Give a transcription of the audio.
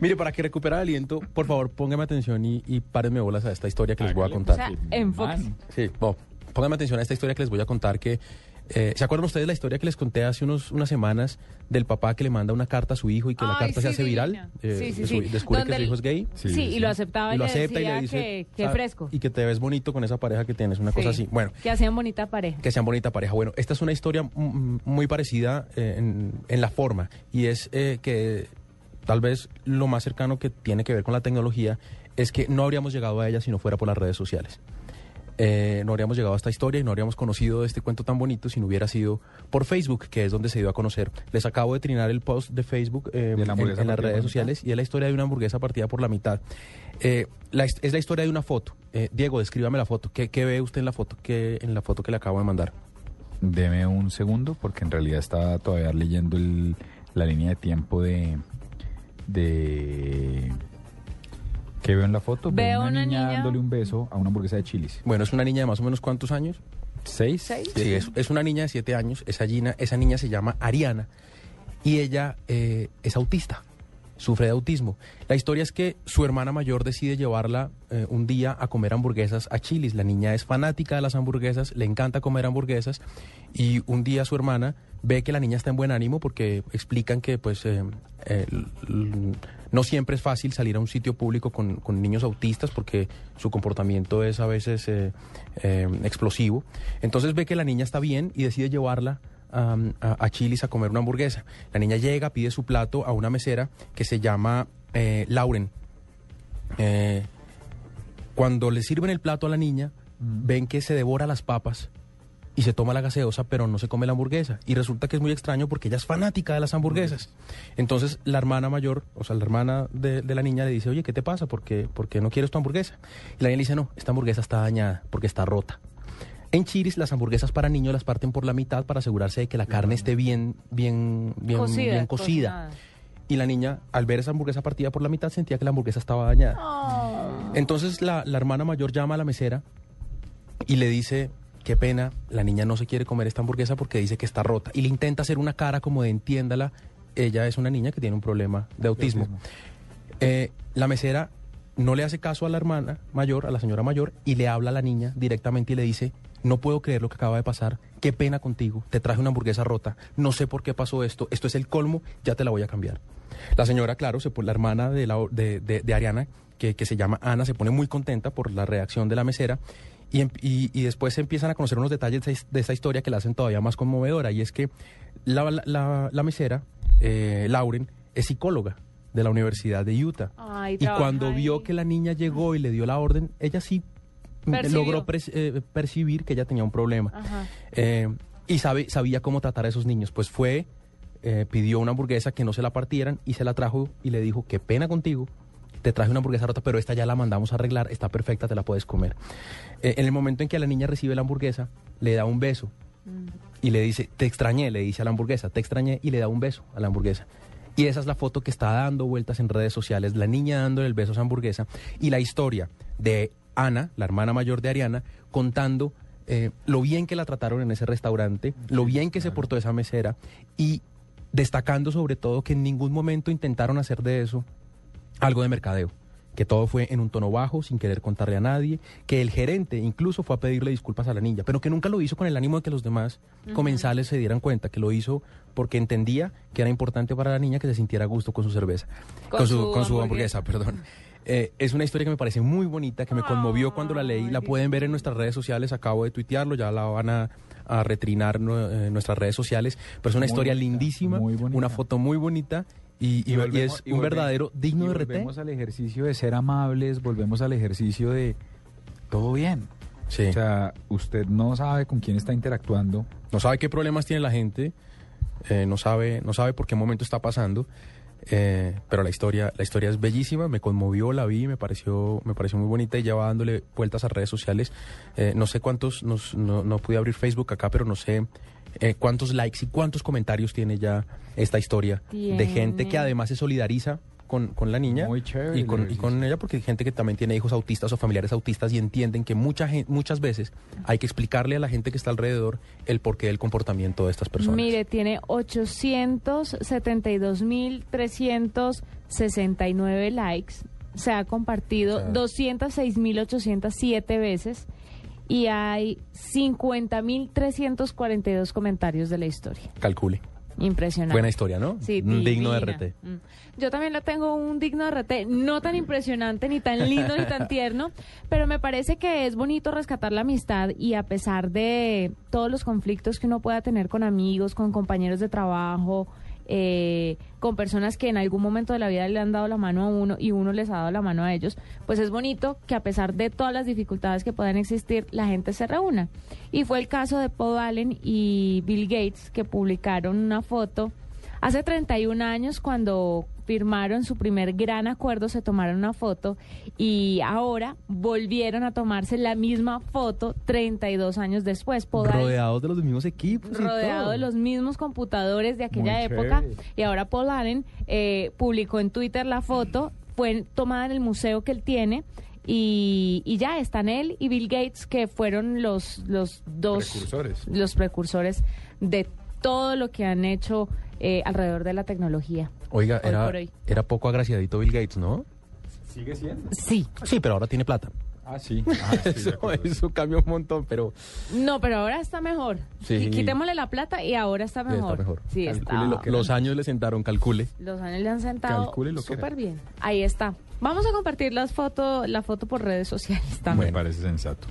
Mire, para que recupere el aliento, por favor, póngame atención y, y párenme bolas a esta historia que les voy a contar. O sea, enfóquese. Sí, bueno, pónganme atención a esta historia que les voy a contar que... eh, ¿Se acuerdan ustedes la historia que les conté hace unos, unas semanas del papá que le manda una carta a su hijo y que la carta sí, se hace divina. viral? Eh, Sí, sí, su-. Descubre que su hijo es gay. Sí, Sí, y lo aceptaba y, y lo acepta y le dice que, que "Ah, fresco. y que te ves bonito con esa pareja que tienes, una cosa Sí. así. Bueno, Que hacían bonita pareja. que sean bonita pareja. Bueno, esta es una historia muy parecida eh, en, en la forma y es eh, que tal vez lo más cercano que tiene que ver con la tecnología es que no habríamos llegado a ella si no fuera por las redes sociales. Eh, no habríamos llegado a esta historia y no habríamos conocido este cuento tan bonito si no hubiera sido por Facebook, que es donde se dio a conocer. Les acabo de trinar el post de Facebook eh, De la en, las redes sociales y es la historia de una hamburguesa partida por la mitad. Eh, la es la historia de una foto. Diego, descríbame la foto. ¿Qué, qué ve usted en la foto que, en la foto que le acabo de mandar? Deme un segundo porque en realidad estaba todavía leyendo el- la línea de tiempo de... de ¿Qué veo en la foto? Veo una niña- dándole un beso a una hamburguesa de chilis. Bueno, es una niña de más o menos cuántos años. ¿Seis? ¿Seis? Sí, es, es una niña de siete años. Esa, niña- esa niña se llama Ariana y ella eh, es autista, sufre de autismo. La historia es que su hermana mayor decide llevarla eh, un día a comer hamburguesas a Chili's. La niña es fanática de las hamburguesas, le encanta comer hamburguesas y un día su hermana ve que la niña está en buen ánimo porque explican que pues eh, eh, no siempre es fácil salir a un sitio público con, con niños autistas porque su comportamiento es a veces explosivo. Entonces ve que la niña está bien y decide llevarla a, Chili's a comer una hamburguesa. La niña llega, pide su plato a una mesera que se llama eh, Lauren. Eh, cuando le sirven el plato a la niña, ven que se devora las papas y se toma la gaseosa, pero no se come la hamburguesa. Y resulta que es muy extraño porque ella es fanática de las hamburguesas. Entonces la hermana mayor, o sea, la hermana de, de la niña le dice, oye, ¿qué te pasa? ¿Por qué, por qué no quieres tu hamburguesa? Y la niña le dice, no, esta hamburguesa está dañada porque está rota. En Chiris las hamburguesas para niños las parten por la mitad para asegurarse de que la carne esté bien, bien, bien Cocida, bien cocida. cocinada. Y la niña, al ver esa hamburguesa partida por la mitad, sentía que la hamburguesa estaba dañada. Oh. Entonces la, la hermana mayor llama a la mesera y le dice, qué pena, la niña no se quiere comer esta hamburguesa porque dice que está rota. Y le intenta hacer una cara como de entiéndala, ella es una niña que tiene un problema de autismo. autismo. Eh, la mesera no le hace caso a la hermana mayor, a la señora mayor, y le habla a la niña directamente y le dice, no puedo creer lo que acaba de pasar, qué pena contigo, te traje una hamburguesa rota, no sé por qué pasó esto, esto es el colmo, ya te la voy a cambiar. La señora, claro, se pone, la hermana de, la, de, de- de Ariana, que, que se llama Ana, se pone muy contenta por la reacción de la mesera. Y, em- y- y después se empiezan a conocer unos detalles de, esta historia que la hacen todavía más conmovedora. Y es que la, la- mesera, eh, Lauren, es psicóloga de la Universidad de Utah. Ay, y cuando vio que la niña llegó y le dio la orden, ella sí Percibió. logró pres- eh, percibir que ella tenía un problema. Ajá. Eh, y sabe, sabía cómo tratar a esos niños. Pues fue, eh, pidió una hamburguesa que no se la partieran y se la trajo y le dijo, qué pena contigo, te traje una hamburguesa rota, pero esta ya la mandamos a arreglar, está perfecta, te la puedes comer. Eh, en el momento en que la niña recibe la hamburguesa, le da un beso y le dice, te extrañé, le dice a la hamburguesa, te extrañé y le da un beso a la hamburguesa. Y esa es la foto que está dando vueltas en redes sociales, la niña dándole el beso a esa hamburguesa y la historia de Ana, la hermana mayor de Ariana, contando eh, lo bien que la trataron en ese restaurante, lo bien que se portó esa mesera y destacando sobre todo que en ningún momento intentaron hacer de eso algo de mercadeo, que todo fue en un tono bajo, sin querer contarle a nadie, que el gerente incluso fue a pedirle disculpas a la niña, pero que nunca lo hizo con el ánimo de que los demás comensales se dieran cuenta, que lo hizo porque entendía que era importante para la niña que se sintiera a gusto con su cerveza, Con con, su, su con su hamburguesa. hamburguesa, perdón. Eh, es una historia que me parece muy bonita, que me conmovió cuando la leí. La pueden ver en nuestras redes sociales. Acabo de tuitearlo, ya la van a, a retrinar no- eh, nuestras redes sociales. Pero es una Muy historia bonita, lindísima, muy bonita. una foto muy bonita y, y- y volvemos- es y un volvemos- verdadero digno de RT. Volvemos al ejercicio de ser amables, volvemos al ejercicio de todo bien. Sí. O sea, usted no sabe con quién está interactuando. no sabe qué problemas tiene la gente, eh, no sabe, no sabe por qué momento está pasando. Eh, pero la historia, la historia es bellísima, me conmovió, la vi, me pareció, me pareció muy bonita y ya va dándole vueltas a redes sociales. Eh, no sé cuántos, nos- no, no pude abrir Facebook acá, pero no sé eh, cuántos likes y cuántos comentarios tiene ya esta historia de gente que además se solidariza con, con la niña Muy chévere y con, y con ella, porque hay gente que también tiene hijos autistas o familiares autistas y entienden que mucha muchas veces hay que explicarle a la gente que está alrededor el porqué del comportamiento de estas personas. Mire, tiene 872.369 likes. Se ha compartido O sea- 206.807 veces. Y hay 50.342 comentarios de la historia. Calcule. Impresionante. Buena historia, ¿no? Sí, digno de. RT. Mm. Yo también le tengo un digno de RT, no tan impresionante, ni tan lindo, ni tan tierno, pero me parece que es bonito rescatar la amistad y a pesar de todos los conflictos que uno pueda tener con amigos, con compañeros de trabajo, eh, con personas que en algún momento de la vida le han dado la mano a uno y uno les ha dado la mano a ellos, pues es bonito que a pesar de todas las dificultades que puedan existir, la gente se reúna. Y fue el caso de Paul Allen y Bill Gates que publicaron una foto Hace 31 años, cuando firmaron su primer gran acuerdo, se tomaron una foto y ahora volvieron a tomarse la misma foto 32 años después. Rodeados de los mismos equipos. y rodeado todo. de los mismos computadores de aquella Muy época. chévere. Y ahora Paul Allen eh, publicó en Twitter la foto, fue tomada en el museo que él tiene. Y, y ya están él y Bill Gates, que fueron los, los dos Precursores. los precursores de todo lo que han hecho eh, alrededor de la tecnología. Oiga, Hoy era, era poco agraciadito Bill Gates, ¿no? Sigue siendo. Sí. Sí, pero ahora tiene plata. Ah, sí. Ah, sí, eso, eso cambia un montón, pero No, pero ahora está mejor. Sí. Qui- Quitémosle la plata y ahora está Ya está mejor. mejor. Sí, Calcule está. lo que- los años le sentaron, calcule. Los años le han sentado Calcule lo que súper bien. Ahí está. Vamos a compartir las fotos, la foto por redes sociales también. Me parece sensato.